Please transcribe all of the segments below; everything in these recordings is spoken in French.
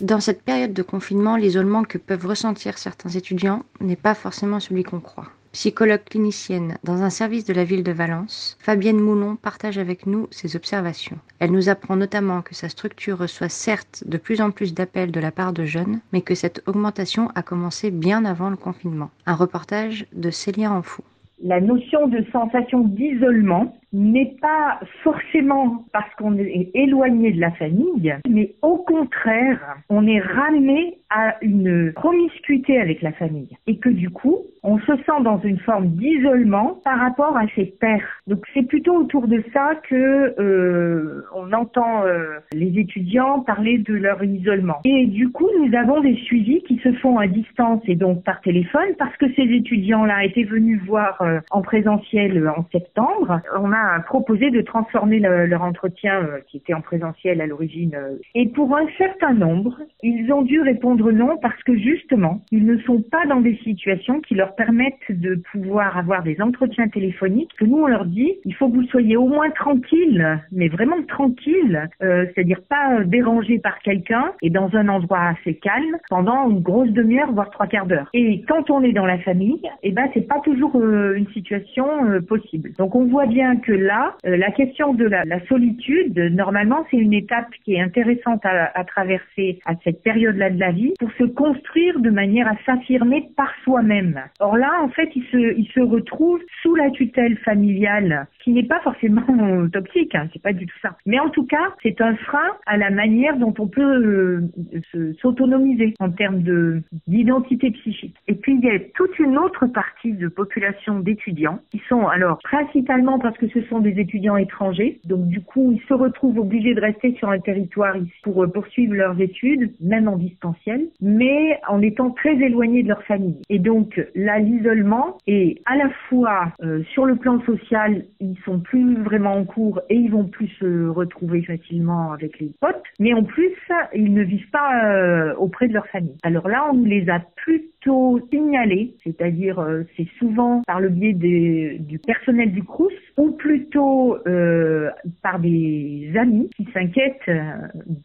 Dans cette période de confinement, l'isolement que peuvent ressentir certains étudiants n'est pas forcément celui qu'on croit. Psychologue clinicienne dans un service de la ville de Valence, Fabienne Moulon partage avec nous ses observations. Elle nous apprend notamment que sa structure reçoit certes de plus en plus d'appels de la part de jeunes, mais que cette augmentation a commencé bien avant le confinement. Un reportage de Célia Enfou. La notion de sensation d'isolement n'est pas forcément parce qu'on est éloigné de la famille, mais au contraire, on est ramené à une promiscuité avec la famille et que du coup, on se sent dans une forme d'isolement par rapport à ses pères. Donc c'est plutôt autour de ça que euh, on entend euh, les étudiants parler de leur isolement. Et du coup, nous avons des suivis qui se font à distance et donc par téléphone parce que ces étudiants-là étaient venus voir euh, en présentiel en septembre. On a proposé de transformer leur entretien euh, qui était en présentiel à l'origine. Euh, et pour un certain nombre, ils ont dû répondre non parce que justement, ils ne sont pas dans des situations qui leur permettent de pouvoir avoir des entretiens téléphoniques. Que nous, on leur dit, il faut que vous soyez au moins tranquille, mais vraiment tranquille, euh, c'est-à-dire pas dérangé par quelqu'un et dans un endroit assez calme pendant une grosse demi-heure, voire trois quarts d'heure. Et quand on est dans la famille, eh ben c'est pas toujours une situation possible. Donc on voit bien que là, euh, la question de la, solitude, normalement, c'est une étape qui est intéressante à, traverser à cette période-là de la vie pour se construire de manière à s'affirmer par soi-même. Or là, en fait, il se, il retrouve sous la tutelle familiale, qui n'est pas forcément toxique, hein, c'est pas du tout ça. Mais en tout cas, c'est un frein à la manière dont on peut euh, s'autonomiser en termes de d'identité psychique. Et puis il y a toute une autre partie de population d'étudiants qui sont alors principalement parce que ce sont des étudiants étrangers. Donc du coup, ils se retrouvent obligés de rester sur un territoire pour euh, poursuivre leurs études, même en distanciel, mais en étant très éloignés de leur famille. Et donc là, l'isolement est à la fois euh, sur le plan social, ils sont plus vraiment en cours et ils vont plus se retrouver facilement avec les potes, mais en plus, ils ne vivent pas euh, auprès de leur famille. Alors là, on les a plutôt signalés, c'est-à-dire c'est souvent par le biais du personnel du CRUS ou plutôt euh, par des amis qui s'inquiètent euh,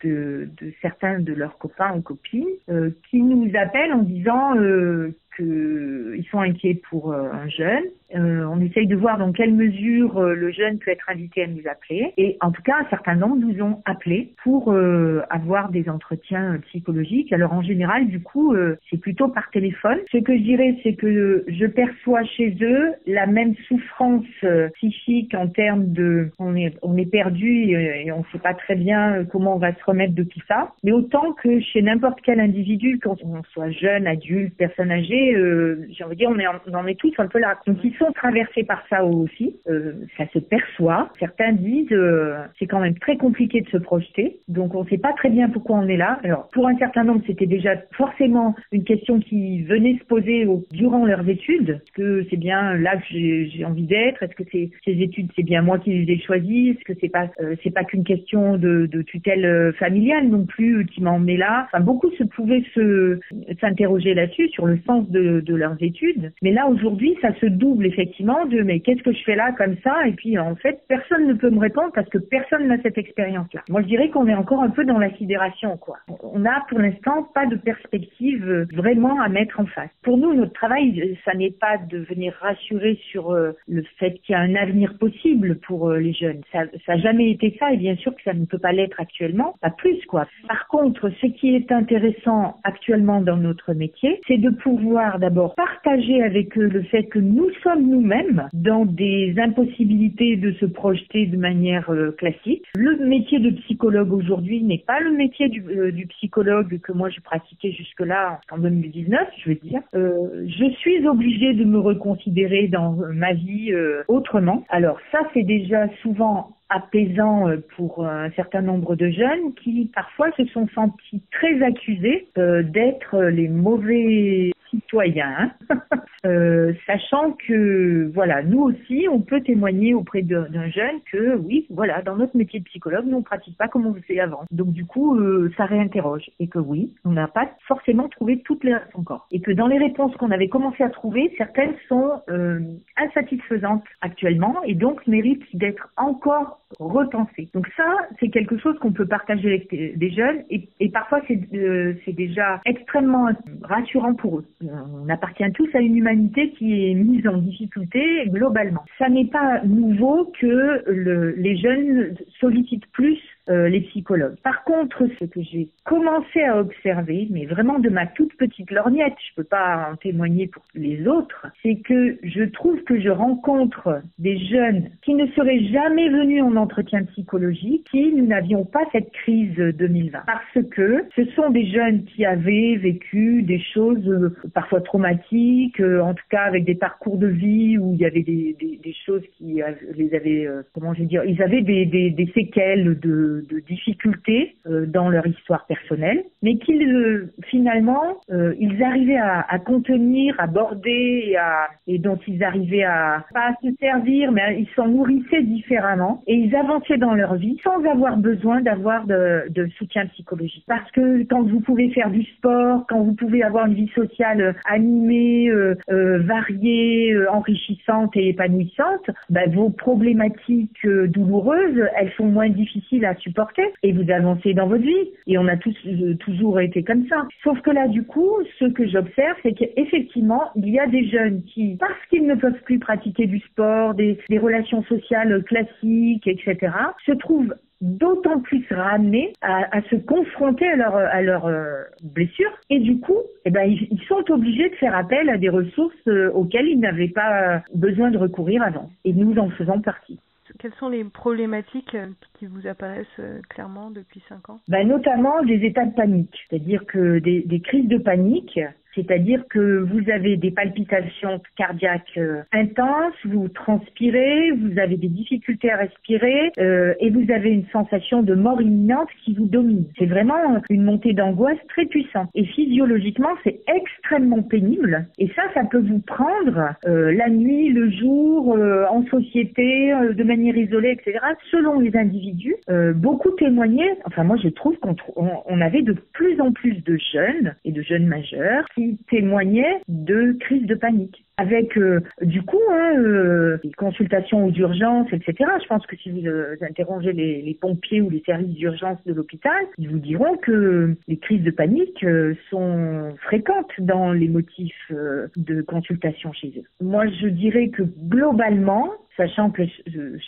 de, de, certains de leurs copains ou copines, euh, qui nous appellent en disant euh, qu'ils sont inquiets pour euh, un jeune. Euh, on essaye de voir dans quelle mesure euh, le jeune peut être invité à nous appeler. Et en tout cas, un certain nombre nous ont appelés pour avoir des entretiens psychologiques. Alors en général, du coup, c'est plutôt par téléphone. Ce que je dirais, c'est que je perçois chez eux la même souffrance psychique en termes de on est on est perdu et, on ne sait pas très bien comment on va se remettre de tout ça. Mais autant que chez n'importe quel individu, quand on soit jeune, adulte, personne âgée, euh, j'ai envie de dire, on, est on en est tous un peu là. Donc traversés par ça aussi, euh, ça se perçoit. Certains disent, euh, c'est quand même très compliqué de se projeter, donc on ne sait pas très bien pourquoi on est là. Alors pour un certain nombre, c'était déjà forcément une question qui venait se poser durant leurs études. Est-ce que c'est bien là que j'ai envie d'être? Est-ce que ces études, c'est bien moi qui les ai choisies? Est-ce que c'est pas euh, c'est pas qu'une question de, de, tutelle euh, familiale non plus qui m'a emmené là? Enfin beaucoup se pouvaient se s'interroger là-dessus sur le sens de, leurs études. Mais là, aujourd'hui, ça se double effectivement de mais qu'est-ce que je fais là comme ça? Et puis en fait, personne ne peut me répondre parce que personne n'a cette expérience-là. Moi, je dirais qu'on est encore un peu dans la sidération, quoi. On n'a pour l'instant pas de perspective vraiment à mettre en face. Pour nous, notre travail, ça n'est pas de venir rassurer sur euh, le fait qu'il y a un avenir possible pour euh, les jeunes. Ça n'a jamais été ça et bien sûr que ça ne peut pas l'être actuellement, pas plus, quoi. Par contre, ce qui est intéressant actuellement dans notre métier, c'est de pouvoir d'abord partager avec eux le fait que nous sommes nous-mêmes dans des impossibilités de se projeter de manière euh, classique. Le métier de psychologue aujourd'hui n'est pas le métier du, euh, psychologue que moi je pratiquais jusque-là en 2019, je veux dire. Euh, je suis obligée de me reconsidérer dans ma vie autrement. Alors ça, c'est déjà souvent apaisant pour un certain nombre de jeunes qui parfois se sont sentis très accusés d'être les mauvais citoyens, euh, sachant que voilà, nous aussi, on peut témoigner auprès d'un jeune que oui, voilà, dans notre métier de psychologue, nous on pratique pas comme on le faisait avant. Donc du coup, ça réinterroge et que oui, on n'a pas forcément trouvé toutes les réponses encore, et que dans les réponses qu'on avait commencé à trouver, certaines sont insatisfaisantes actuellement et donc méritent d'être encore repenser. Donc ça, c'est quelque chose qu'on peut partager avec des jeunes et, et parfois euh, c'est déjà extrêmement rassurant pour eux. On appartient tous à une humanité qui est mise en difficulté globalement. Ça n'est pas nouveau que le, les jeunes sollicitent plus euh, les psychologues. Par contre, ce que j'ai commencé à observer, mais vraiment de ma toute petite lorgnette, je peux pas en témoigner pour les autres, c'est que je trouve que je rencontre des jeunes qui ne seraient jamais venus en entretien psychologique si nous n'avions pas cette crise 2020. Parce que ce sont des jeunes qui avaient vécu des choses euh, parfois traumatiques, euh, en tout cas avec des parcours de vie où il y avait des, des, des choses qui les avaient, comment je vais dire, ils avaient des, des séquelles de de, difficultés euh, dans leur histoire personnelle, mais qu'ils euh, finalement euh, ils arrivaient à, à, contenir, à border et, à, et dont ils arrivaient à pas à se servir, mais ils s'en nourrissaient différemment et ils avançaient dans leur vie sans avoir besoin d'avoir de, de, soutien psychologique. Parce que quand vous pouvez faire du sport, quand vous pouvez avoir une vie sociale animée, euh, variée, enrichissante et épanouissante, ben, vos problématiques douloureuses, elles sont moins difficiles à et vous avancez dans votre vie. Et on a tous euh, toujours été comme ça. Sauf que là, du coup, ce que j'observe, c'est qu'effectivement, il y a des jeunes qui, parce qu'ils ne peuvent plus pratiquer du sport, des, relations sociales classiques, etc., se trouvent d'autant plus ramenés à, se confronter à leurs euh, blessures et du coup eh ben, ils, ils, sont obligés de faire appel à des ressources euh, auxquelles ils n'avaient pas besoin de recourir avant et nous en faisons partie. Quelles sont les problématiques euh, qui vous apparaissent euh, clairement depuis cinq ans? Ben, Notamment des états de panique, c'est-à-dire que des, des crises de panique c'est-à-dire que vous avez des palpitations cardiaques euh, intenses, vous transpirez, vous avez des difficultés à respirer euh, et vous avez une sensation de mort imminente qui vous domine. C'est vraiment une montée d'angoisse très puissante. Et physiologiquement, c'est extrêmement pénible. Et ça, ça peut vous prendre euh, la nuit, le jour, en société, de manière isolée, etc. Selon les individus, beaucoup témoignaient. Enfin, moi, je trouve qu'on on avait de plus en plus de jeunes et de jeunes majeurs témoignaient de crises de panique avec euh, du coup hein, euh, des consultations aux urgences, etc. Je pense que si vous euh, interrogez les, les, pompiers ou les services d'urgence de l'hôpital, ils vous diront que les crises de panique sont fréquentes dans les motifs de consultation chez eux. Moi, je dirais que globalement, sachant que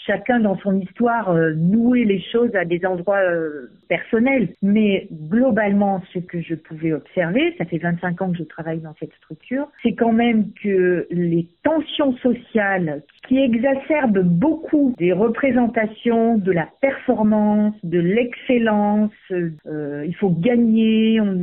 chacun dans son histoire euh, nouait les choses à des endroits euh, personnels. Mais globalement, ce que je pouvais observer, ça fait 25 ans que je travaille dans cette structure, c'est quand même que les tensions sociales qui exacerbent beaucoup des représentations de la performance, de l'excellence, euh, il faut gagner, on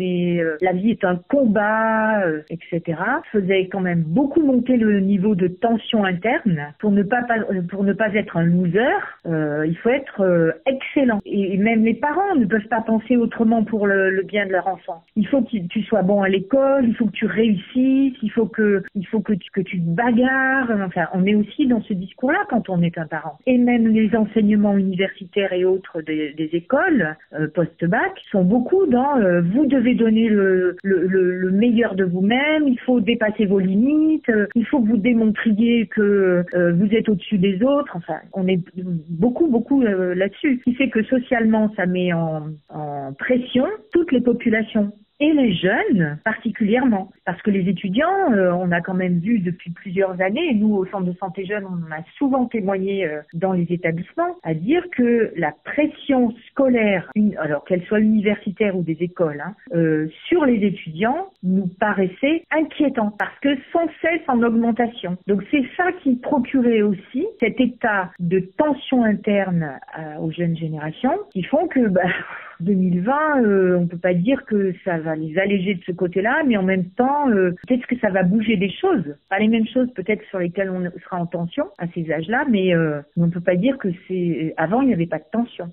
la vie est un combat, etc., faisaient quand même beaucoup monter le niveau de tension interne pour ne pas pour ne pas être un loser, euh, il faut être euh, excellent. Et même les parents ne peuvent pas penser autrement pour le, bien de leur enfant. Il faut que tu sois bon à l'école, il faut que tu réussisses, il faut que, il faut que tu, que tu te bagarres. Enfin, on est aussi dans ce discours-là quand on est un parent. Et même les enseignements universitaires et autres des, des écoles euh, post-bac sont beaucoup dans euh, vous devez donner le, le, le, meilleur de vous-même, il faut dépasser vos limites, il faut que vous démontriez que vous êtes au dessus des autres. Enfin, on est beaucoup, beaucoup euh, là-dessus. Ce qui fait que socialement, ça met en pression toutes les populations et les jeunes particulièrement. Parce que les étudiants, euh, on a quand même vu depuis plusieurs années, et nous au Centre de santé jeune, on a souvent témoigné euh, dans les établissements, à dire que la pression scolaire, alors qu'elle soit universitaire ou des écoles, hein, euh, sur les étudiants nous paraissait inquiétant parce que sans cesse en augmentation. Donc c'est ça qui procurait aussi cet état de tension interne aux jeunes générations qui font que bah, 2020, euh, on peut pas dire que ça va les alléger de ce côté-là, mais en même temps, euh, peut-être que ça va bouger des choses. Pas les mêmes choses peut-être sur lesquelles on sera en tension à ces âges-là, mais euh, on ne peut pas dire que c'est... Avant, il n'y avait pas de tension.